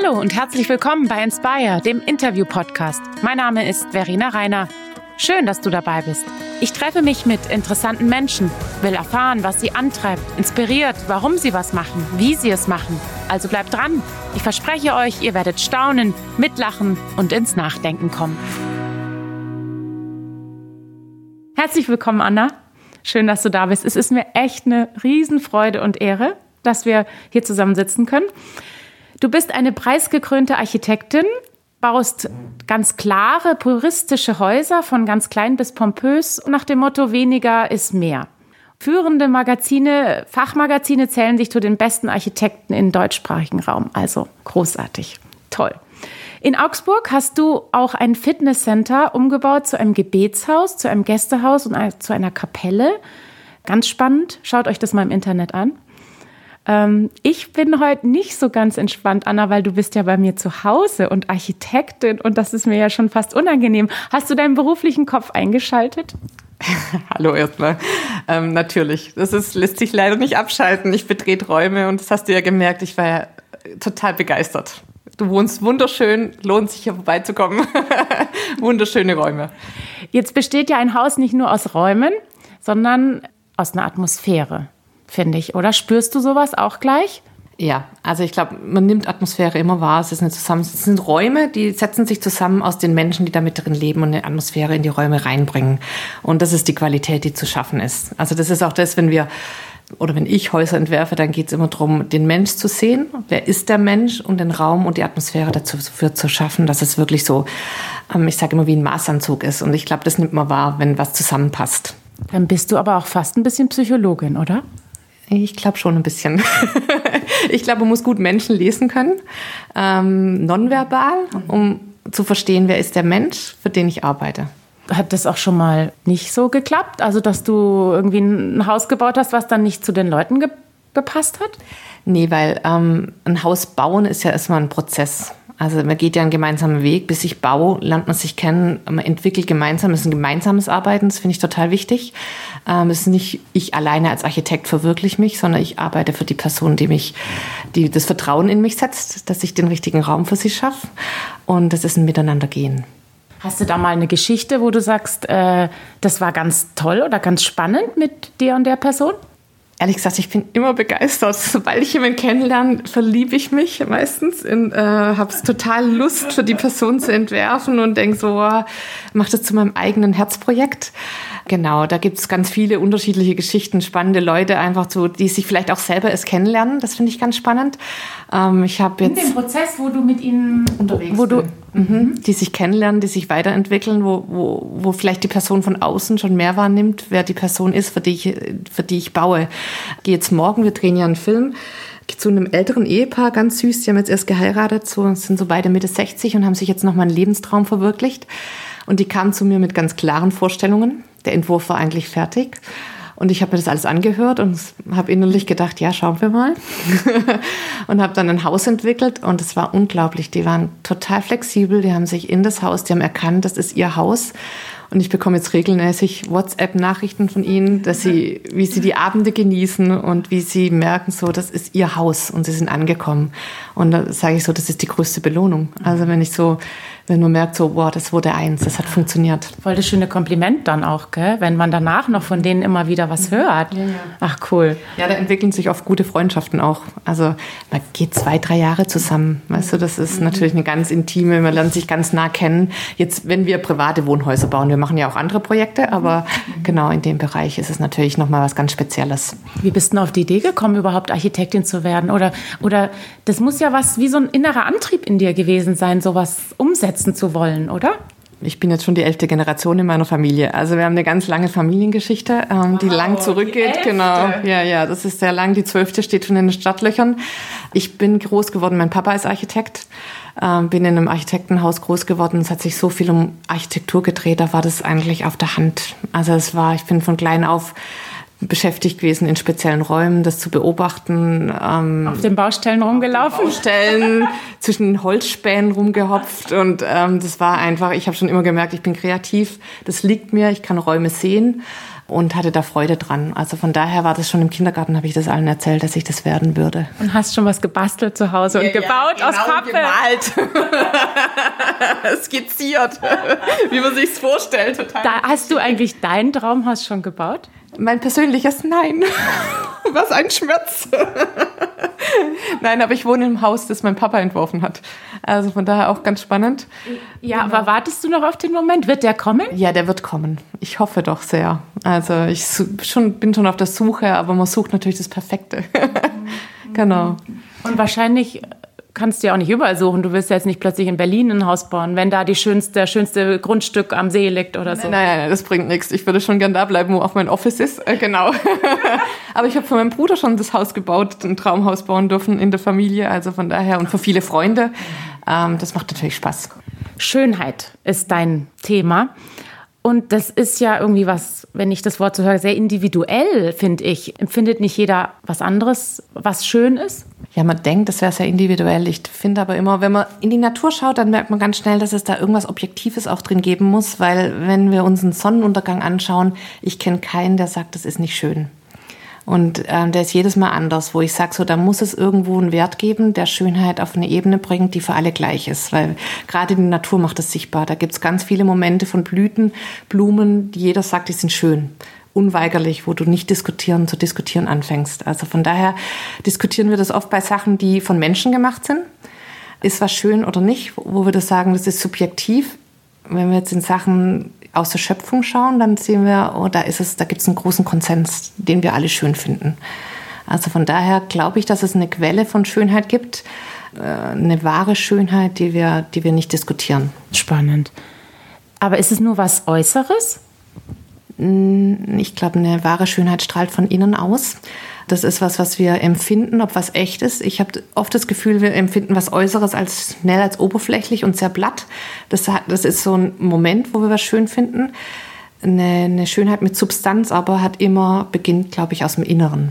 Hallo und herzlich willkommen bei Inspire, dem Interview-Podcast. Mein Name ist Verena Reiner. Schön, dass du dabei bist. Ich treffe mich mit interessanten Menschen, will erfahren, was sie antreibt, inspiriert, warum sie was machen, wie sie es machen. Also bleibt dran. Ich verspreche euch, ihr werdet staunen, mitlachen und ins Nachdenken kommen. Herzlich willkommen, Anna. Schön, dass du da bist. Es ist mir echt eine Riesenfreude und Ehre, dass wir hier zusammen sitzen können. Du bist eine preisgekrönte Architektin, baust ganz klare, puristische Häuser von ganz klein bis pompös nach dem Motto weniger ist mehr. Führende Magazine, Fachmagazine zählen sich zu den besten Architekten im deutschsprachigen Raum. Also großartig. Toll. In Augsburg hast du auch ein Fitnesscenter umgebaut zu einem Gebetshaus, zu einem Gästehaus und zu einer Kapelle. Ganz spannend. Schaut euch das mal im Internet an. Ähm, ich bin heute nicht so ganz entspannt, Anna, weil du bist ja bei mir zu Hause und Architektin und das ist mir ja schon fast unangenehm. Hast du deinen beruflichen Kopf eingeschaltet? Hallo erstmal. Ähm, natürlich. Das ist, lässt sich leider nicht abschalten. Ich betrete Räume und das hast du ja gemerkt. Ich war ja total begeistert. Du wohnst wunderschön, lohnt sich hier vorbeizukommen. Wunderschöne Räume. Jetzt besteht ja ein Haus nicht nur aus Räumen, sondern aus einer Atmosphäre finde ich. Oder spürst du sowas auch gleich? Ja, also ich glaube, man nimmt Atmosphäre immer wahr. Es, ist eine zusammen, es sind Räume, die setzen sich zusammen aus den Menschen, die da mit drin leben und eine Atmosphäre in die Räume reinbringen. Und das ist die Qualität, die zu schaffen ist. Also das ist auch das, wenn wir oder wenn ich Häuser entwerfe, dann geht es immer darum, den Mensch zu sehen. Wer ist der Mensch und den Raum und die Atmosphäre dazu für, zu schaffen, dass es wirklich so, ähm, ich sage immer, wie ein Maßanzug ist. Und ich glaube, das nimmt man wahr, wenn was zusammenpasst. Dann bist du aber auch fast ein bisschen Psychologin, oder? Ich glaube schon ein bisschen. ich glaube, man muss gut Menschen lesen können, ähm, nonverbal, um zu verstehen, wer ist der Mensch, für den ich arbeite. Hat das auch schon mal nicht so geklappt? Also, dass du irgendwie ein Haus gebaut hast, was dann nicht zu den Leuten ge gepasst hat? Nee, weil ähm, ein Haus bauen ist ja erstmal ein Prozess. Also man geht ja einen gemeinsamen Weg. Bis ich baue, lernt man sich kennen, man entwickelt gemeinsam. Es ist ein gemeinsames Arbeiten, das finde ich total wichtig. Ähm, es ist nicht ich alleine als Architekt verwirkliche mich, sondern ich arbeite für die Person, die mich, die das Vertrauen in mich setzt, dass ich den richtigen Raum für sie schaffe. Und das ist ein Miteinandergehen. Hast du da mal eine Geschichte, wo du sagst, äh, das war ganz toll oder ganz spannend mit dir und der Person? Ehrlich gesagt, ich bin immer begeistert. Sobald ich jemanden kennenlerne, verliebe ich mich meistens. In, äh, habe total Lust, für die Person zu entwerfen und denke so, mach das zu meinem eigenen Herzprojekt. Genau, da gibt es ganz viele unterschiedliche Geschichten, spannende Leute einfach so, die sich vielleicht auch selber erst kennenlernen. Das finde ich ganz spannend. Ähm, ich habe jetzt in dem Prozess, wo du mit ihnen unterwegs wo du, mhm. die sich kennenlernen, die sich weiterentwickeln, wo, wo, wo vielleicht die Person von außen schon mehr wahrnimmt, wer die Person ist, für die ich, für die ich baue. Ich gehe jetzt morgen, wir drehen ja einen Film zu einem älteren Ehepaar, ganz süß, die haben jetzt erst geheiratet, so, sind so beide Mitte 60 und haben sich jetzt nochmal einen Lebenstraum verwirklicht. Und die kamen zu mir mit ganz klaren Vorstellungen. Der Entwurf war eigentlich fertig. Und ich habe mir das alles angehört und habe innerlich gedacht, ja, schauen wir mal. und habe dann ein Haus entwickelt und es war unglaublich. Die waren total flexibel, die haben sich in das Haus, die haben erkannt, das ist ihr Haus und ich bekomme jetzt regelmäßig WhatsApp-Nachrichten von ihnen, dass sie, wie sie die Abende genießen und wie sie merken, so, das ist ihr Haus und sie sind angekommen. Und da sage ich so, das ist die größte Belohnung. Also wenn ich so, wenn man merkt, so, boah, das wurde eins, das hat funktioniert. Voll das schöne Kompliment dann auch, gell? wenn man danach noch von denen immer wieder was hört. Ja, ja. Ach, cool. Ja, da entwickeln sich oft gute Freundschaften auch. Also man geht zwei, drei Jahre zusammen. Weißt du, das ist mhm. natürlich eine ganz intime, man lernt sich ganz nah kennen. Jetzt, wenn wir private Wohnhäuser bauen, wir machen ja auch andere Projekte, aber mhm. genau in dem Bereich ist es natürlich nochmal was ganz Spezielles. Wie bist du auf die Idee gekommen, überhaupt Architektin zu werden? Oder, oder das muss ja was wie so ein innerer Antrieb in dir gewesen sein, sowas umsetzen zu wollen, oder? ich bin jetzt schon die elfte Generation in meiner Familie. Also wir haben eine ganz lange Familiengeschichte, ähm, wow, die lang zurückgeht. Die genau. Ja, ja, das ist sehr lang. Die zwölfte steht schon in den Stadtlöchern. Ich bin groß geworden. Mein Papa ist Architekt. Ähm, bin in einem Architektenhaus groß geworden. Es hat sich so viel um Architektur gedreht. Da war das eigentlich auf der Hand. Also es war, ich bin von klein auf beschäftigt gewesen in speziellen Räumen, das zu beobachten. Ähm, auf den Baustellen rumgelaufen? Baustellen, zwischen Holzspänen rumgehopft und ähm, das war einfach, ich habe schon immer gemerkt, ich bin kreativ, das liegt mir, ich kann Räume sehen und hatte da Freude dran. Also von daher war das schon im Kindergarten, habe ich das allen erzählt, dass ich das werden würde. Und hast schon was gebastelt zu Hause und ja, gebaut ja, genau, aus Pappe. gemalt. Skizziert, wie man sich's vorstellt. Total da hast du eigentlich dein Traumhaus schon gebaut? Mein persönliches Nein. Was ein Schmerz. Nein, aber ich wohne im Haus, das mein Papa entworfen hat. Also von daher auch ganz spannend. Ja, aber wartest du noch auf den Moment? Wird der kommen? Ja, der wird kommen. Ich hoffe doch sehr. Also ich schon, bin schon auf der Suche, aber man sucht natürlich das Perfekte. genau. Und wahrscheinlich kannst du ja auch nicht überall suchen. Du willst ja jetzt nicht plötzlich in Berlin ein Haus bauen, wenn da die schönste, schönste Grundstück am See liegt oder so. Nein, nein, nein das bringt nichts. Ich würde schon gern da bleiben, wo auch mein Office ist. Äh, genau. Aber ich habe für meinen Bruder schon das Haus gebaut, ein Traumhaus bauen dürfen in der Familie. Also von daher und für viele Freunde. Ähm, das macht natürlich Spaß. Schönheit ist dein Thema. Und das ist ja irgendwie was, wenn ich das Wort so höre, sehr individuell, finde ich. Empfindet nicht jeder was anderes, was schön ist? Ja, man denkt, das wäre sehr individuell. Ich finde aber immer, wenn man in die Natur schaut, dann merkt man ganz schnell, dass es da irgendwas Objektives auch drin geben muss, weil wenn wir uns einen Sonnenuntergang anschauen, ich kenne keinen, der sagt, das ist nicht schön. Und ähm, der ist jedes Mal anders, wo ich sage, so, da muss es irgendwo einen Wert geben, der Schönheit auf eine Ebene bringt, die für alle gleich ist. Weil gerade die Natur macht es sichtbar. Da gibt es ganz viele Momente von Blüten, Blumen, die jeder sagt, die sind schön unweigerlich, wo du nicht diskutieren zu diskutieren anfängst. Also von daher diskutieren wir das oft bei Sachen, die von Menschen gemacht sind. Ist was schön oder nicht, wo wir das sagen, das ist subjektiv. Wenn wir jetzt in Sachen aus der Schöpfung schauen, dann sehen wir, oh, da ist es, da gibt es einen großen Konsens, den wir alle schön finden. Also von daher glaube ich, dass es eine Quelle von Schönheit gibt, äh, eine wahre Schönheit, die wir, die wir nicht diskutieren. Spannend. Aber ist es nur was Äußeres? Ich glaube, eine wahre Schönheit strahlt von innen aus. Das ist was, was wir empfinden, ob was echt ist. Ich habe oft das Gefühl, wir empfinden was Äußeres als schnell als oberflächlich und sehr blatt. Das, hat, das ist so ein Moment, wo wir was schön finden. Eine, eine Schönheit mit Substanz aber hat immer, beginnt, glaube ich, aus dem Inneren.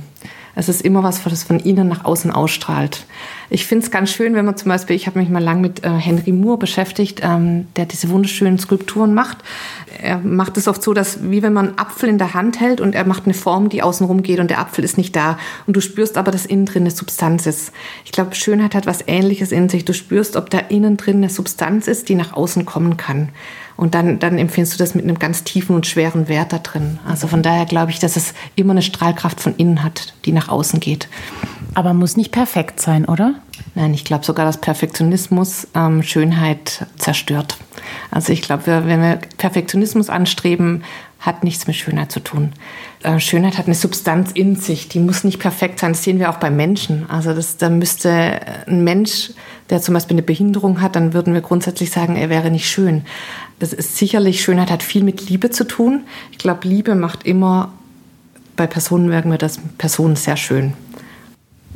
Es ist immer was, was von innen nach außen ausstrahlt. Ich finde es ganz schön, wenn man zum Beispiel, ich habe mich mal lang mit äh, Henry Moore beschäftigt, ähm, der diese wunderschönen Skulpturen macht. Er macht es oft so, dass wie wenn man einen Apfel in der Hand hält und er macht eine Form, die außenrum geht und der Apfel ist nicht da. Und du spürst aber, dass innen drin eine Substanz ist. Ich glaube, Schönheit hat was Ähnliches in sich. Du spürst, ob da innen drin eine Substanz ist, die nach außen kommen kann. Und dann, dann empfindest du das mit einem ganz tiefen und schweren Wert da drin. Also von daher glaube ich, dass es immer eine Strahlkraft von innen hat, die nach außen geht. Aber muss nicht perfekt sein, oder? Nein, ich glaube sogar, dass Perfektionismus ähm, Schönheit zerstört. Also ich glaube, wenn wir Perfektionismus anstreben, hat nichts mit Schönheit zu tun. Äh, Schönheit hat eine Substanz in sich, die muss nicht perfekt sein. Das sehen wir auch bei Menschen. Also das, da müsste ein Mensch, der zum Beispiel eine Behinderung hat, dann würden wir grundsätzlich sagen, er wäre nicht schön. Das ist sicherlich, Schönheit hat viel mit Liebe zu tun. Ich glaube, Liebe macht immer, bei Personen merken wir das, Personen sehr schön.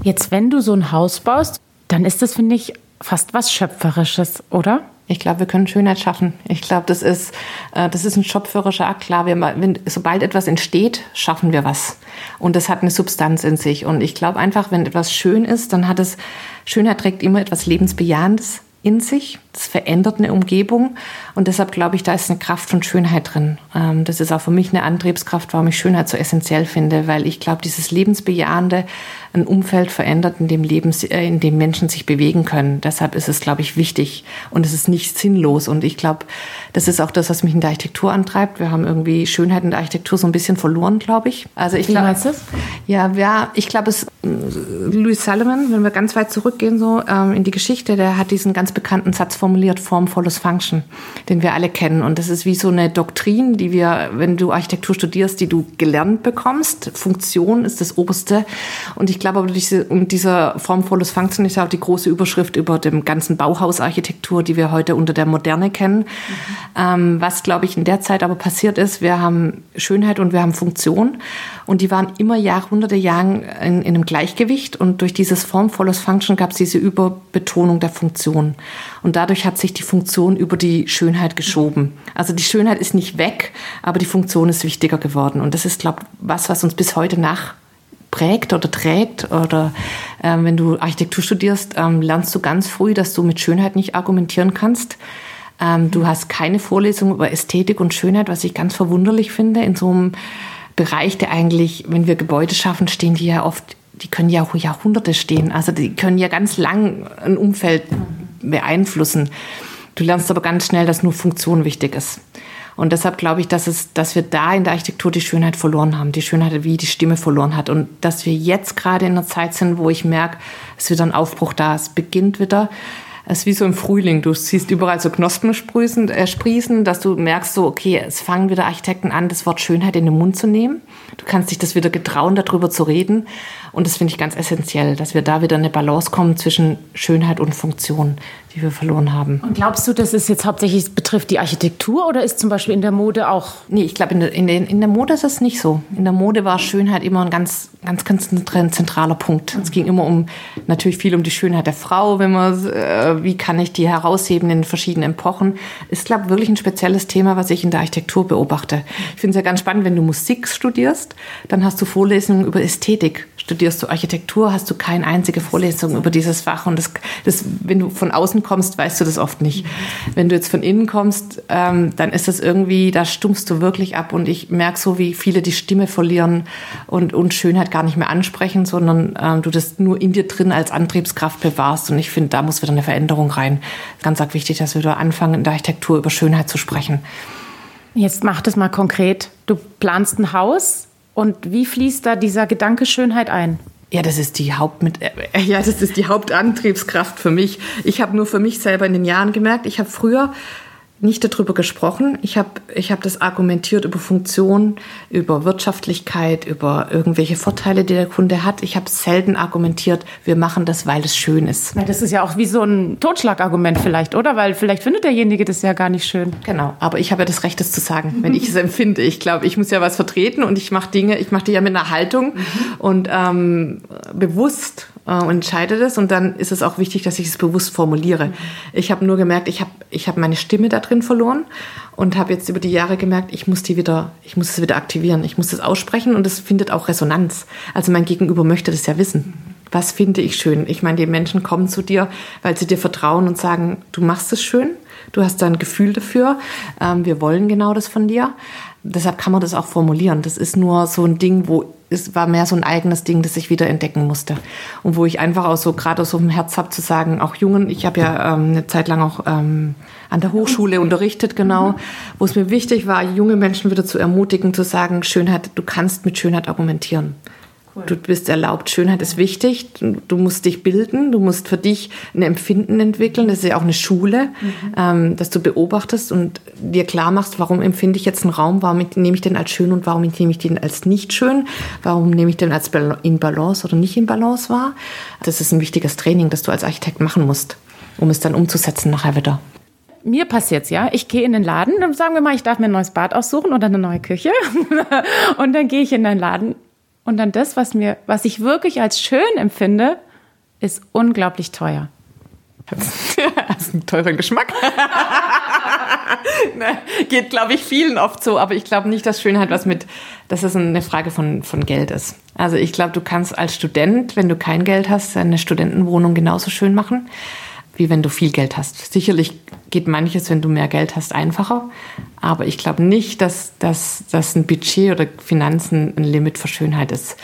Jetzt, wenn du so ein Haus baust, dann ist das, finde ich, fast was Schöpferisches, oder? Ich glaube, wir können Schönheit schaffen. Ich glaube, das ist, äh, das ist ein schöpferischer Akt. Klar, wir, wenn, sobald etwas entsteht, schaffen wir was. Und das hat eine Substanz in sich. Und ich glaube einfach, wenn etwas schön ist, dann hat es, Schönheit trägt immer etwas Lebensbejahendes in sich. Das verändert eine Umgebung. Und deshalb glaube ich, da ist eine Kraft von Schönheit drin. Ähm, das ist auch für mich eine Antriebskraft, warum ich Schönheit so essentiell finde, weil ich glaube, dieses Lebensbejahende ein Umfeld verändert, in dem, Leben, äh, in dem Menschen sich bewegen können. Deshalb ist es, glaube ich, wichtig und es ist nicht sinnlos. Und ich glaube, das ist auch das, was mich in der Architektur antreibt. Wir haben irgendwie Schönheit in der Architektur so ein bisschen verloren, glaube ich. Also ich glaube, ja, ja, ich glaube, es Louis Sullivan, wenn wir ganz weit zurückgehen so ähm, in die Geschichte, der hat diesen ganz bekannten Satz formuliert: Form follows Function, den wir alle kennen. Und das ist wie so eine Doktrin, die wir, wenn du Architektur studierst, die du gelernt bekommst. Funktion ist das Oberste. Und ich glaube diese, und dieser Form follows Function ist auch die große Überschrift über dem ganzen Bauhausarchitektur, die wir heute unter der Moderne kennen. Mhm. Ähm, was, glaube ich, in der Zeit aber passiert ist, wir haben Schönheit und wir haben Funktion. Und die waren immer Jahrhunderte lang in, in einem Gleichgewicht. Und durch dieses Form follows Function gab es diese Überbetonung der Funktion. Und dadurch hat sich die Funktion über die Schönheit geschoben. Also die Schönheit ist nicht weg, aber die Funktion ist wichtiger geworden. Und das ist, glaube ich, was, was uns bis heute nach prägt oder trägt oder äh, wenn du Architektur studierst, ähm, lernst du ganz früh, dass du mit Schönheit nicht argumentieren kannst. Ähm, du hast keine Vorlesung über Ästhetik und Schönheit, was ich ganz verwunderlich finde in so einem Bereich, der eigentlich, wenn wir Gebäude schaffen, stehen die ja oft, die können ja auch Jahrhunderte stehen. Also die können ja ganz lang ein Umfeld beeinflussen. Du lernst aber ganz schnell, dass nur Funktion wichtig ist. Und deshalb glaube ich, dass, es, dass wir da in der Architektur die Schönheit verloren haben, die Schönheit, wie die Stimme verloren hat. Und dass wir jetzt gerade in einer Zeit sind, wo ich merke, es wieder ein Aufbruch da, es beginnt wieder. Es ist wie so im Frühling. Du siehst überall so Knospen sprießen, äh, sprießen, dass du merkst, so, okay, es fangen wieder Architekten an, das Wort Schönheit in den Mund zu nehmen. Du kannst dich das wieder getrauen, darüber zu reden. Und das finde ich ganz essentiell, dass wir da wieder eine Balance kommen zwischen Schönheit und Funktion, die wir verloren haben. Und glaubst du, dass es jetzt hauptsächlich betrifft die Architektur oder ist zum Beispiel in der Mode auch? Nee, ich glaube, in der, in, der, in der Mode ist es nicht so. In der Mode war Schönheit immer ein ganz, ganz, ganz zentraler Punkt. Es ging immer um, natürlich viel um die Schönheit der Frau, wenn man, äh, wie kann ich die herausheben in verschiedenen Epochen. Ist, glaube ich, wirklich ein spezielles Thema, was ich in der Architektur beobachte. Ich finde es ja ganz spannend, wenn du Musik studierst, dann hast du Vorlesungen über Ästhetik studierst du Architektur, hast du keine einzige Vorlesung über dieses Fach. Und das, das, wenn du von außen kommst, weißt du das oft nicht. Wenn du jetzt von innen kommst, ähm, dann ist das irgendwie, da stummst du wirklich ab. Und ich merke so, wie viele die Stimme verlieren und, und Schönheit gar nicht mehr ansprechen, sondern ähm, du das nur in dir drin als Antriebskraft bewahrst. Und ich finde, da muss wieder eine Veränderung rein. Ganz arg wichtig, dass wir da anfangen, in der Architektur über Schönheit zu sprechen. Jetzt mach das mal konkret. Du planst ein Haus und wie fließt da dieser Gedanke Schönheit ein? Ja, das ist die Haupt äh, ja, das ist die Hauptantriebskraft für mich. Ich habe nur für mich selber in den Jahren gemerkt, ich habe früher nicht darüber gesprochen. Ich habe ich hab das argumentiert über Funktion, über Wirtschaftlichkeit, über irgendwelche Vorteile, die der Kunde hat. Ich habe selten argumentiert, wir machen das, weil es schön ist. Na, das ist ja auch wie so ein Totschlagargument vielleicht, oder? Weil vielleicht findet derjenige das ja gar nicht schön. Genau, aber ich habe ja das Recht, das zu sagen, wenn ich es empfinde. Ich glaube, ich muss ja was vertreten und ich mache Dinge, ich mache die ja mit einer Haltung mhm. und ähm, bewusst äh, und entscheide das. Und dann ist es auch wichtig, dass ich es bewusst formuliere. Ich habe nur gemerkt, ich habe ich hab meine Stimme da drin verloren und habe jetzt über die Jahre gemerkt, ich muss die wieder, ich muss es wieder aktivieren, ich muss das aussprechen und es findet auch Resonanz. Also mein Gegenüber möchte das ja wissen. Was finde ich schön? Ich meine, die Menschen kommen zu dir, weil sie dir vertrauen und sagen, du machst es schön, du hast da ein Gefühl dafür, ähm, wir wollen genau das von dir. Deshalb kann man das auch formulieren. Das ist nur so ein Ding, wo es war mehr so ein eigenes Ding, das ich wieder entdecken musste. Und wo ich einfach auch so gerade aus so einem Herz habe zu sagen, auch Jungen, ich habe ja ähm, eine Zeit lang auch ähm, an der Hochschule unterrichtet, genau, wo es mir wichtig war, junge Menschen wieder zu ermutigen, zu sagen, Schönheit, du kannst mit Schönheit argumentieren. Cool. Du bist erlaubt, Schönheit ist wichtig, du musst dich bilden, du musst für dich ein Empfinden entwickeln, das ist ja auch eine Schule, mhm. ähm, dass du beobachtest und dir klar machst, warum empfinde ich jetzt einen Raum, warum nehme ich den als schön und warum nehme ich den als nicht schön, warum nehme ich den als in Balance oder nicht in Balance wahr. Das ist ein wichtiges Training, das du als Architekt machen musst, um es dann umzusetzen nachher wieder. Mir passiert es ja, ich gehe in den Laden, dann sagen wir mal, ich darf mir ein neues Bad aussuchen oder eine neue Küche. und dann gehe ich in den Laden und dann das, was mir, was ich wirklich als schön empfinde, ist unglaublich teuer. Das ist ein teurer Geschmack. ne, geht, glaube ich, vielen oft so, aber ich glaube nicht, dass Schönheit was mit, dass es eine Frage von, von Geld ist. Also ich glaube, du kannst als Student, wenn du kein Geld hast, eine Studentenwohnung genauso schön machen wie wenn du viel Geld hast. Sicherlich geht manches, wenn du mehr Geld hast, einfacher. Aber ich glaube nicht, dass, dass, dass ein Budget oder Finanzen ein Limit für Schönheit ist.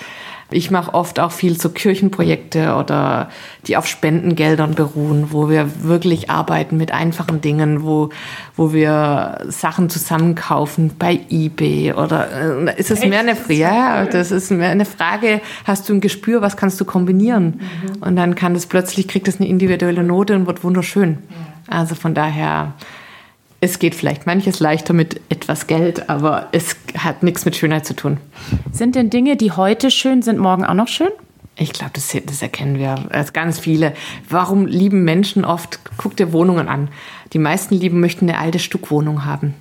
Ich mache oft auch viel so Kirchenprojekte oder die auf Spendengeldern beruhen, wo wir wirklich arbeiten mit einfachen Dingen, wo, wo wir Sachen zusammenkaufen bei eBay oder äh, ist es mehr eine ja, das ist mehr eine Frage, hast du ein Gespür, was kannst du kombinieren? Mhm. Und dann kann das plötzlich kriegt es eine individuelle Note und wird wunderschön. Also von daher es geht vielleicht manches leichter mit etwas Geld, aber es hat nichts mit Schönheit zu tun. Sind denn Dinge, die heute schön sind, morgen auch noch schön? Ich glaube, das, das, erkennen wir als ganz viele. Warum lieben Menschen oft, guck dir Wohnungen an. Die meisten lieben möchten eine alte Stuckwohnung haben.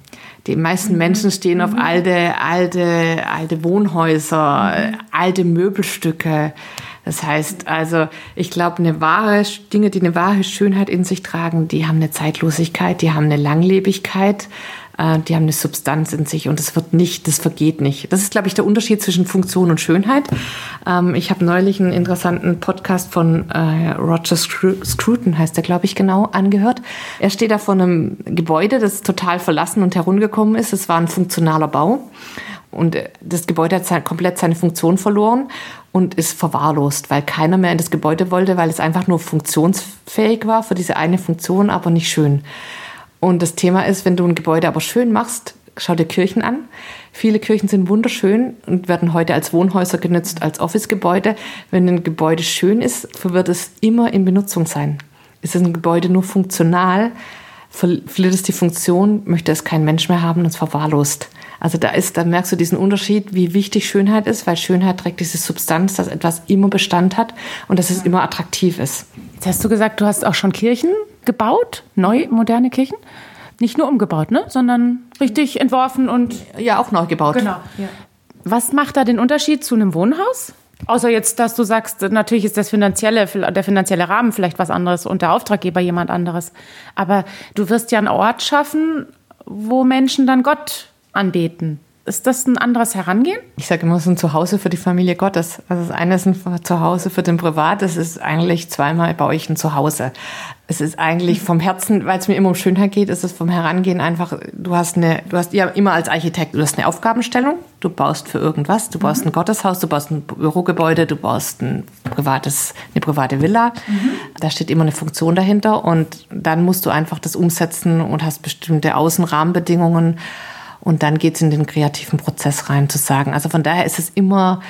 Die meisten mhm. Menschen stehen auf mhm. alte, alte, alte Wohnhäuser, alte Möbelstücke. Das heißt also, ich glaube, eine wahre Dinge, die eine wahre Schönheit in sich tragen, die haben eine Zeitlosigkeit, die haben eine Langlebigkeit, äh, die haben eine Substanz in sich und das wird nicht, das vergeht nicht. Das ist, glaube ich, der Unterschied zwischen Funktion und Schönheit. Ähm, ich habe neulich einen interessanten Podcast von äh, Roger Scruton, heißt der, glaube ich, genau, angehört. Er steht da vor einem Gebäude, das total verlassen und heruntergekommen ist. Es war ein funktionaler Bau. Und das Gebäude hat komplett seine Funktion verloren und ist verwahrlost, weil keiner mehr in das Gebäude wollte, weil es einfach nur funktionsfähig war für diese eine Funktion, aber nicht schön. Und das Thema ist, wenn du ein Gebäude aber schön machst, schau dir Kirchen an. Viele Kirchen sind wunderschön und werden heute als Wohnhäuser genutzt, als Office-Gebäude. Wenn ein Gebäude schön ist, wird es immer in Benutzung sein. Ist ein Gebäude nur funktional, verliert es die Funktion, möchte es kein Mensch mehr haben und es verwahrlost. Also da ist, da merkst du diesen Unterschied, wie wichtig Schönheit ist, weil Schönheit trägt diese Substanz, dass etwas immer Bestand hat und dass es immer attraktiv ist. Jetzt hast du gesagt, du hast auch schon Kirchen gebaut, neu, moderne Kirchen. Nicht nur umgebaut, ne? sondern richtig entworfen und. Ja, auch neu gebaut. Genau. Ja. Was macht da den Unterschied zu einem Wohnhaus? Außer jetzt, dass du sagst, natürlich ist das finanzielle, der finanzielle Rahmen vielleicht was anderes und der Auftraggeber jemand anderes. Aber du wirst ja einen Ort schaffen, wo Menschen dann Gott anbeten. Ist das ein anderes Herangehen? Ich sage immer, es ist ein Zuhause für die Familie Gottes. Also das eine ist ein Zuhause für den Privat, das ist eigentlich zweimal bei euch ein Zuhause. Es ist eigentlich vom Herzen, weil es mir immer um Schönheit geht, ist es vom Herangehen einfach, du hast eine, du hast ja immer als Architekt, du hast eine Aufgabenstellung, du baust für irgendwas, du baust mhm. ein Gotteshaus, du baust ein Bürogebäude, du baust ein privates, eine private Villa. Mhm. Da steht immer eine Funktion dahinter und dann musst du einfach das umsetzen und hast bestimmte Außenrahmenbedingungen und dann geht es in den kreativen Prozess rein, zu sagen. Also von daher ist es immer,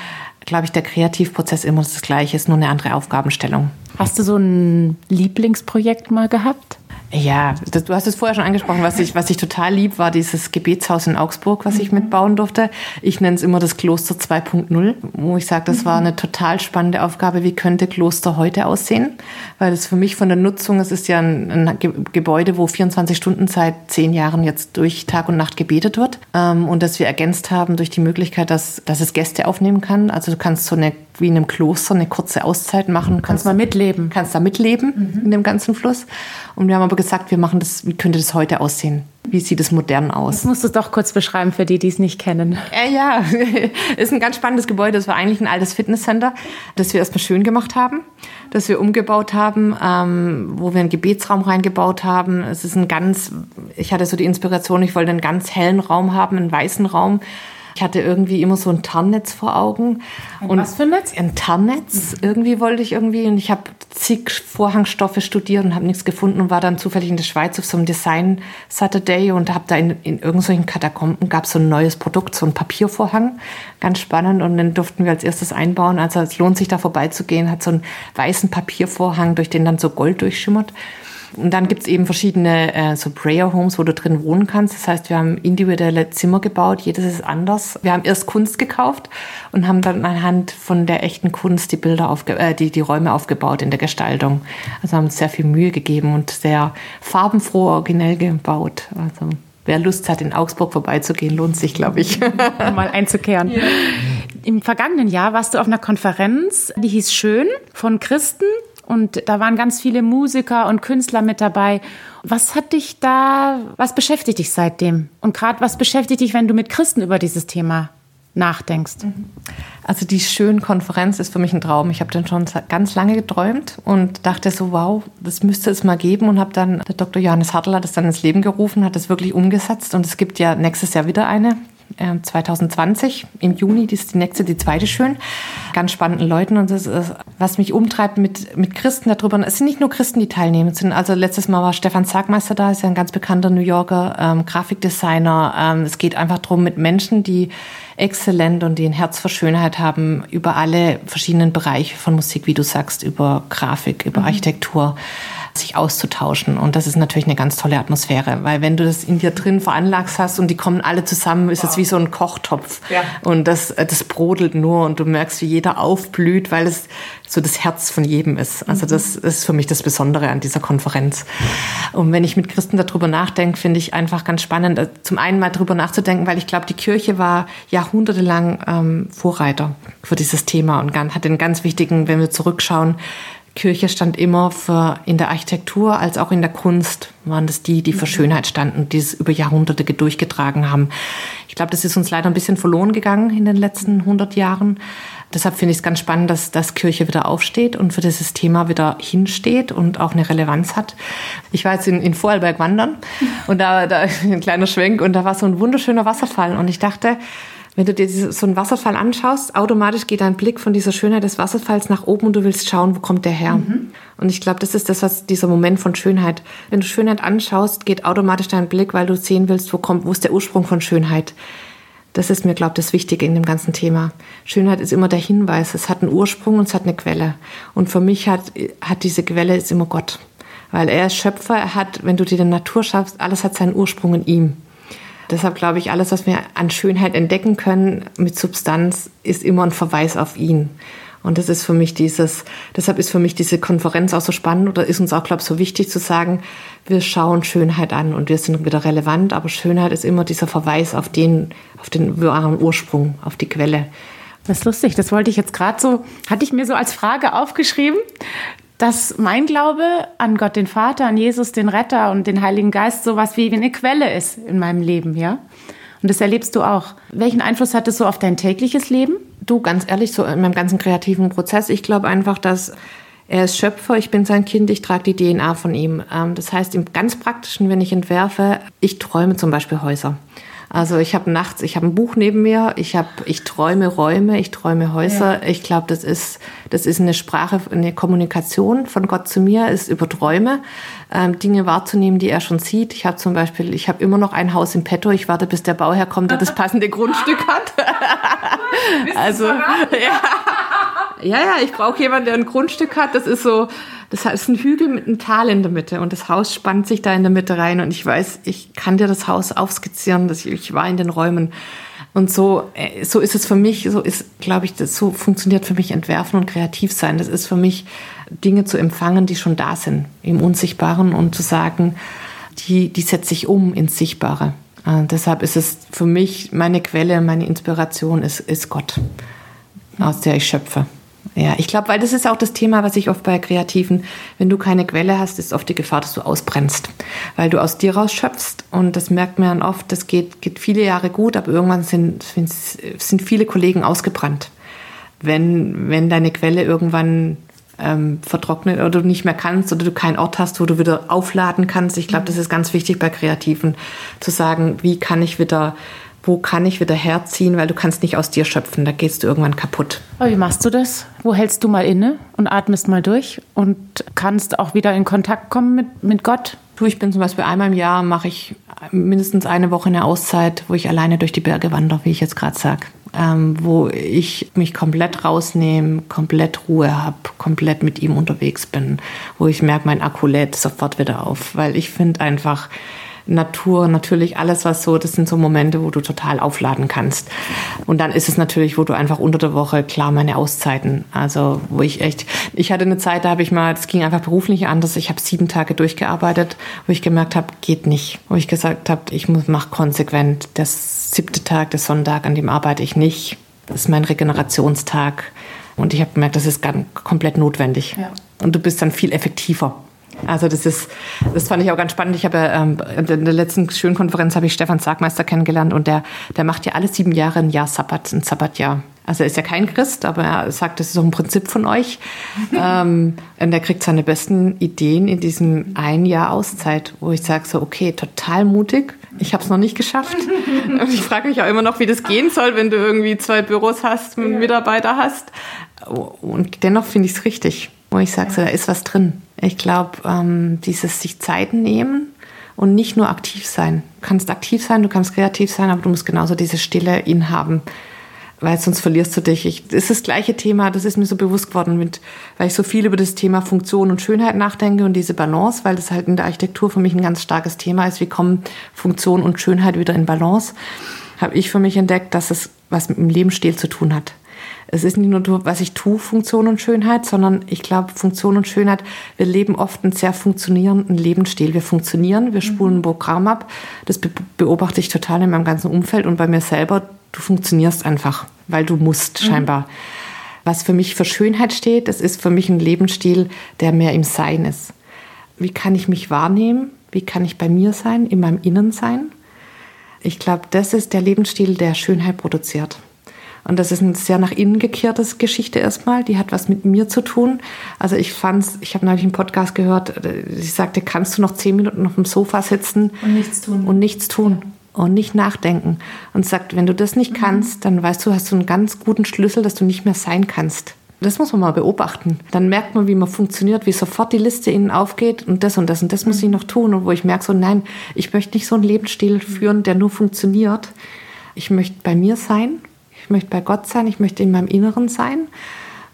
glaube ich, der Kreativprozess immer das Gleiche, ist nur eine andere Aufgabenstellung. Hast du so ein Lieblingsprojekt mal gehabt? Ja, das, du hast es vorher schon angesprochen. Was ich, was ich total lieb, war dieses Gebetshaus in Augsburg, was ich mhm. mitbauen durfte. Ich nenne es immer das Kloster 2.0, wo ich sage, das war mhm. eine total spannende Aufgabe. Wie könnte Kloster heute aussehen? Weil es für mich von der Nutzung, es ist ja ein, ein Gebäude, wo 24 Stunden seit zehn Jahren jetzt durch Tag und Nacht gebetet wird. Ähm, und dass wir ergänzt haben durch die Möglichkeit, dass, dass es Gäste aufnehmen kann. Also du kannst so eine wie in einem Kloster eine kurze Auszeit machen. Kannst mal mitleben. Kannst da mitleben mhm. in dem ganzen Fluss. Und wir haben aber gesagt, wir machen das, wie könnte das heute aussehen? Wie sieht es modern aus? Das musst du doch kurz beschreiben für die, die es nicht kennen. Äh, ja, ist ein ganz spannendes Gebäude. Das war eigentlich ein altes Fitnesscenter, das wir erstmal schön gemacht haben, das wir umgebaut haben, ähm, wo wir einen Gebetsraum reingebaut haben. Es ist ein ganz, ich hatte so die Inspiration, ich wollte einen ganz hellen Raum haben, einen weißen Raum ich hatte irgendwie immer so ein Tarnnetz vor Augen. Ein und was für ein Netz? Ein Tarnnetz. Mhm. Irgendwie wollte ich irgendwie. Und ich habe zig Vorhangstoffe studiert und habe nichts gefunden und war dann zufällig in der Schweiz auf so einem Design Saturday und habe da in, in irgendwelchen Katakomben gab so ein neues Produkt, so ein Papiervorhang. Ganz spannend. Und den durften wir als erstes einbauen. Also es lohnt sich da vorbeizugehen. Hat so einen weißen Papiervorhang, durch den dann so Gold durchschimmert. Und dann gibt es eben verschiedene äh, so Prayer Homes, wo du drin wohnen kannst. Das heißt, wir haben individuelle Zimmer gebaut, jedes ist anders. Wir haben erst Kunst gekauft und haben dann anhand von der echten Kunst die Bilder aufge äh, die, die Räume aufgebaut in der Gestaltung. Also haben uns sehr viel Mühe gegeben und sehr farbenfroh originell gebaut. Also wer Lust hat, in Augsburg vorbeizugehen, lohnt sich, glaube ich. Mal einzukehren. Ja. Im vergangenen Jahr warst du auf einer Konferenz, die hieß Schön von Christen und da waren ganz viele Musiker und Künstler mit dabei. Was hat dich da, was beschäftigt dich seitdem? Und gerade was beschäftigt dich, wenn du mit Christen über dieses Thema nachdenkst? Also die schöne Konferenz ist für mich ein Traum. Ich habe dann schon ganz lange geträumt und dachte so, wow, das müsste es mal geben und habe dann, der Dr. Johannes Hartl hat es dann ins Leben gerufen, hat es wirklich umgesetzt und es gibt ja nächstes Jahr wieder eine 2020 ähm, im Juni, die ist die nächste, die zweite schön. Ganz spannenden Leuten und das ist, was mich umtreibt mit, mit Christen darüber. Es sind nicht nur Christen, die teilnehmen. Es sind, also letztes Mal war Stefan Sagmeister da, ist ja ein ganz bekannter New Yorker ähm, Grafikdesigner. Ähm, es geht einfach darum, mit Menschen, die exzellent und die ein Herz für Schönheit haben, über alle verschiedenen Bereiche von Musik, wie du sagst, über Grafik, über mhm. Architektur, sich auszutauschen. Und das ist natürlich eine ganz tolle Atmosphäre, weil wenn du das in dir drin veranlagst hast und die kommen alle zusammen, ist es wow. wie so ein Kochtopf. Ja. Und das, das brodelt nur und du merkst, wie jeder aufblüht, weil es so das Herz von jedem ist. Also mhm. das ist für mich das Besondere an dieser Konferenz. Und wenn ich mit Christen darüber nachdenke, finde ich einfach ganz spannend, äh, zum einen mal darüber nachzudenken, weil ich glaube, die Kirche war jahrhundertelang ähm, Vorreiter für dieses Thema und hat den ganz wichtigen, wenn wir zurückschauen, Kirche stand immer für in der Architektur als auch in der Kunst waren das die, die für mhm. Schönheit standen, die es über Jahrhunderte durchgetragen haben. Ich glaube, das ist uns leider ein bisschen verloren gegangen in den letzten 100 Jahren. Deshalb finde ich es ganz spannend, dass, dass Kirche wieder aufsteht und für dieses Thema wieder hinsteht und auch eine Relevanz hat. Ich war jetzt in, in Vorarlberg wandern und da, da ein kleiner Schwenk und da war so ein wunderschöner Wasserfall und ich dachte, Wenn du dir so einen Wasserfall anschaust, automatisch geht dein Blick von dieser Schönheit des Wasserfalls nach oben und du willst schauen, wo kommt der her. Mhm. Und ich glaube, das ist das, was dieser Moment von Schönheit. Wenn du Schönheit anschaust, geht automatisch dein Blick, weil du sehen willst, wo kommt, wo ist der Ursprung von Schönheit. Das ist mir, glaube ich, das Wichtige in dem ganzen Thema. Schönheit ist immer der Hinweis. Es hat einen Ursprung und es hat eine Quelle. Und für mich hat, hat diese Quelle ist immer Gott. Weil er ist Schöpfer, er hat, wenn du dir die Natur schaffst, alles hat seinen Ursprung in ihm. Deshalb glaube ich, alles, was wir an Schönheit entdecken können mit Substanz, ist immer ein Verweis auf ihn. Und das ist für mich dieses, deshalb ist für mich diese Konferenz auch so spannend oder ist uns auch, glaube ich, so wichtig zu sagen, wir schauen Schönheit an und wir sind wieder relevant, aber Schönheit ist immer dieser Verweis auf den, auf den wahren Ursprung, auf die Quelle. Das ist lustig, das wollte ich jetzt gerade so, hatte ich mir so als Frage aufgeschrieben dass mein Glaube an Gott den Vater, an Jesus den Retter und den Heiligen Geist sowas wie eine Quelle ist in meinem Leben, ja? Und das erlebst du auch. Welchen Einfluss hat das so auf dein tägliches Leben? Du, ganz ehrlich, so in meinem ganzen kreativen Prozess, ich glaube einfach, dass er ist Schöpfer, ich bin sein Kind, ich trage die DNA von ihm. Ähm, das heißt, im ganz praktischen, wenn ich entwerfe, ich träume zum Beispiel Häuser. Also ich habe nachts, ich habe ein Buch neben mir, ich habe, ich träume Räume, ich träume Häuser. Ja. Ich glaube, das ist, das ist eine Sprache, eine Kommunikation von Gott zu mir, ist über Träume, ähm, Dinge wahrzunehmen, die er schon sieht. Ich habe zum Beispiel, ich habe immer noch ein Haus im Petto. Ich warte, bis der Bauherr kommt, der das passende Grundstück hat. also ja. Ja, ja, ich brauche jemanden, der ein Grundstück hat. Das ist so, das ist ein Hügel mit einem Tal in der Mitte und das Haus spannt sich da in der Mitte rein und ich weiß, ich kann dir das Haus aufskizzieren, dass ich, ich war in den Räumen und so, äh, so ist es für mich, so ist, glaube ich, das, so funktioniert für mich Entwerfen und kreativ sein. Das ist für mich Dinge zu empfangen, die schon da sind, im Unsichtbaren und zu sagen, die, die setze ich um ins Sichtbare. Äh, deshalb ist es für mich meine Quelle, meine Inspiration ist, ist Gott, aus der ich schöpfe. Ja, ich glaube, weil das ist auch das Thema, was ich oft bei Kreativen, wenn du keine Quelle hast, ist oft die Gefahr, dass du ausbrennst, weil du aus dir raus schöpfst und das merkt man oft, das geht, geht viele Jahre gut, aber irgendwann sind, sind viele Kollegen ausgebrannt. Wenn, wenn deine Quelle irgendwann ähm, vertrocknet oder du nicht mehr kannst oder du keinen Ort hast, wo du wieder aufladen kannst. Ich glaube, das ist ganz wichtig bei Kreativen, zu sagen, wie kann ich wieder wo kann ich wieder herziehen, weil du kannst nicht aus dir schöpfen, da gehst du irgendwann kaputt. Aber wie machst du das? Wo hältst du mal inne und atmest mal durch und kannst auch wieder in Kontakt kommen mit, mit Gott? Du, ich bin zum Beispiel einmal im Jahr, mache ich mindestens eine Woche eine Auszeit, wo ich alleine durch die Berge wandere, wie ich jetzt gerade sage. Ähm, wo ich mich komplett rausnehme, komplett Ruhe habe, komplett mit ihm unterwegs bin, wo ich merke, mein Akku lädt sofort wieder auf, weil ich finde einfach, Natur, natürlich alles, was so, das sind so Momente, wo du total aufladen kannst. Und dann ist es natürlich, wo du einfach unter der Woche, klar, meine Auszeiten, also wo ich echt, ich hatte eine Zeit, da habe ich mal, das ging einfach beruflich anders, ich habe sieben Tage durchgearbeitet, wo ich gemerkt habe, geht nicht. Wo ich gesagt habe, ich mach konsequent, der siebte Tag, der Sonntag, an dem arbeite ich nicht. Das ist mein Regenerationstag. Und ich habe gemerkt, das ist ganz, komplett notwendig. Ja. Und du bist dann viel effektiver. Also das ist, das fand ich auch ganz spannend. Ich habe ähm, in der letzten schönen Konferenz habe ich Stefan Sargmeister kennengelernt und der, der macht ja alle sieben Jahre ein Jahr Sabbat, ein Sabbatjahr. Also er ist ja kein Christ, aber er sagt, das ist so ein Prinzip von euch. ähm, und er kriegt seine besten Ideen in diesem ein Jahr Auszeit, wo ich sage so, okay, total mutig. Ich habe es noch nicht geschafft. und ich frage mich auch immer noch, wie das gehen soll, wenn du irgendwie zwei Büros hast, einen Mitarbeiter hast. Und dennoch finde ich es richtig, wo ich sage, so, da ist was drin. Ich glaube, ähm, dieses sich Zeit nehmen und nicht nur aktiv sein. Du kannst aktiv sein, du kannst kreativ sein, aber du musst genauso diese Stille inhaben, weil sonst verlierst du dich. Ich, das ist das gleiche Thema, das ist mir so bewusst geworden, mit, weil ich so viel über das Thema Funktion und Schönheit nachdenke und diese Balance, weil das halt in der Architektur für mich ein ganz starkes Thema ist. Wie kommen Funktion und Schönheit wieder in Balance? Habe ich für mich entdeckt, dass es was mit dem Lebensstil zu tun hat es ist nicht nur, was ich tue, Funktion und Schönheit, sondern ich glaube, Funktion und Schönheit, wir leben oft einen sehr funktionierenden Lebensstil. Wir funktionieren, wir spulen ein Programm ab. Das beobachte ich total in meinem ganzen Umfeld und bei mir selber. Du funktionierst einfach, weil du musst mhm. scheinbar. Mhm. Was für mich für Schönheit steht, das ist für mich ein Lebensstil, der mehr im Sein ist. Wie kann ich mich wahrnehmen? Wie kann ich bei mir sein, in meinem Innen sein? Ich glaube, das ist der Lebensstil, der Schönheit produziert. Und das ist eine sehr nach innen gekehrte Geschichte erstmal. Die hat was mit mir zu tun. Also ich fand's, ich habe neulich einen Podcast gehört, sie sagte, kannst du noch zehn Minuten auf dem Sofa sitzen und nichts tun? Und nichts tun. und nicht nachdenken. Und sagt, wenn du das nicht kannst, dann weißt du, hast du einen ganz guten Schlüssel, dass du nicht mehr sein kannst. Das muss man mal beobachten. Dann merkt man, wie man funktioniert, wie sofort die Liste innen aufgeht und das und das und das muss ich noch tun. Und wo ich merke, so nein, ich möchte nicht so einen Lebensstil führen, der nur funktioniert. Ich möchte bei mir sein, ich möchte bei Gott sein, ich möchte in meinem Inneren sein,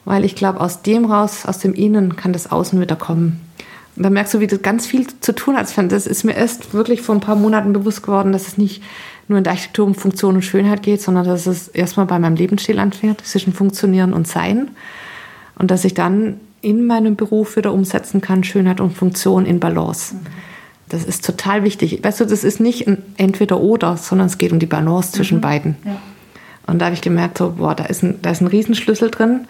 weil ich glaube, aus dem raus, aus dem Innen kann das Außen wieder kommen. Und da merkst du, wie das ganz viel zu tun hat. Das ist mir erst wirklich vor ein paar Monaten bewusst geworden, dass es nicht nur in der Architektur um Funktion und Schönheit geht, sondern dass es erstmal bei meinem Lebensstil anfängt, zwischen Funktionieren und Sein. Und dass ich dann in meinem Beruf wieder umsetzen kann, Schönheit und Funktion in Balance. Das ist total wichtig. Weißt du, das ist nicht ein Entweder-Oder, sondern es geht um die Balance zwischen mhm. beiden. Ja. Und da habe ich gemerkt, so, boah, da ist ein, da ist ein Riesenschlüssel drin,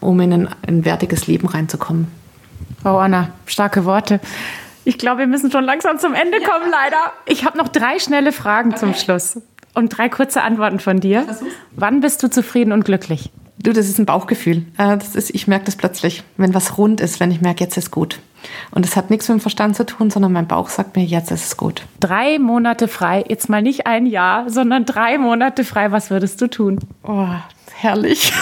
um in ein, ein wertiges Leben reinzukommen. Oh, Anna, starke Worte. Ich glaube, wir müssen schon langsam zum Ende kommen, leider. Ich habe noch drei schnelle Fragen okay. zum Schluss und drei kurze Antworten von dir. Wann bist du zufrieden und glücklich? Du, das ist ein Bauchgefühl. Äh, das ist, ich merke das plötzlich, wenn was rund ist, wenn ich merke, jetzt ist gut. Und das hat nichts mit dem Verstand zu tun, sondern mein Bauch sagt mir, jetzt ist es gut. Drei Monate frei, jetzt mal nicht ein Jahr, sondern drei Monate frei. Was würdest du tun? Oh, herrlich.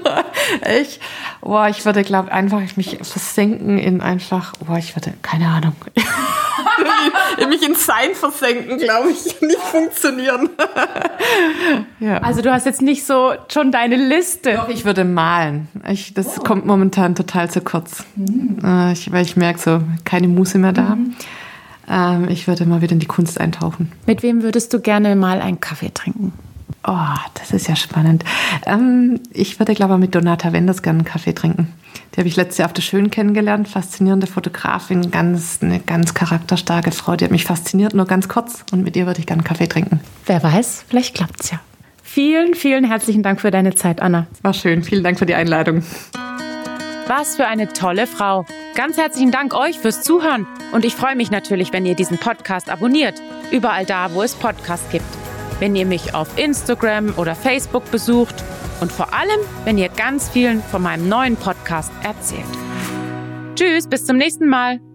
ich, boah, ich würde, glaube einfach mich versenken in einfach, boah, ich würde, keine Ahnung. mich in Sein versenken, glaube ich, nicht funktionieren. ja. Also du hast jetzt nicht so schon deine Liste. Doch, ich würde malen. Ich, das oh. kommt momentan total zu kurz. Mhm. Äh, ich, weil ich merke so, keine Muße mehr da. Mhm. Ähm, ich würde mal wieder in die Kunst eintauchen. Mit wem würdest du gerne mal einen Kaffee trinken? Oh, das ist ja spannend. Ähm, ich würde, glaube ich, mit Donata Wenders gerne einen Kaffee trinken. Die habe ich letztes Jahr auf der Schön kennengelernt. Faszinierende Fotografin, ganz, eine ganz charakterstarke Frau. Die hat mich fasziniert, nur ganz kurz. Und mit ihr würde ich gerne einen Kaffee trinken. Wer weiß, vielleicht klappt es ja. Vielen, vielen herzlichen Dank für deine Zeit, Anna. War schön. Vielen Dank für die Einladung. Was für eine tolle Frau. Ganz herzlichen Dank euch fürs Zuhören. Und ich freue mich natürlich, wenn ihr diesen Podcast abonniert. Überall da, wo es Podcasts gibt wenn ihr mich auf Instagram oder Facebook besucht und vor allem, wenn ihr ganz vielen von meinem neuen Podcast erzählt. Tschüss, bis zum nächsten Mal.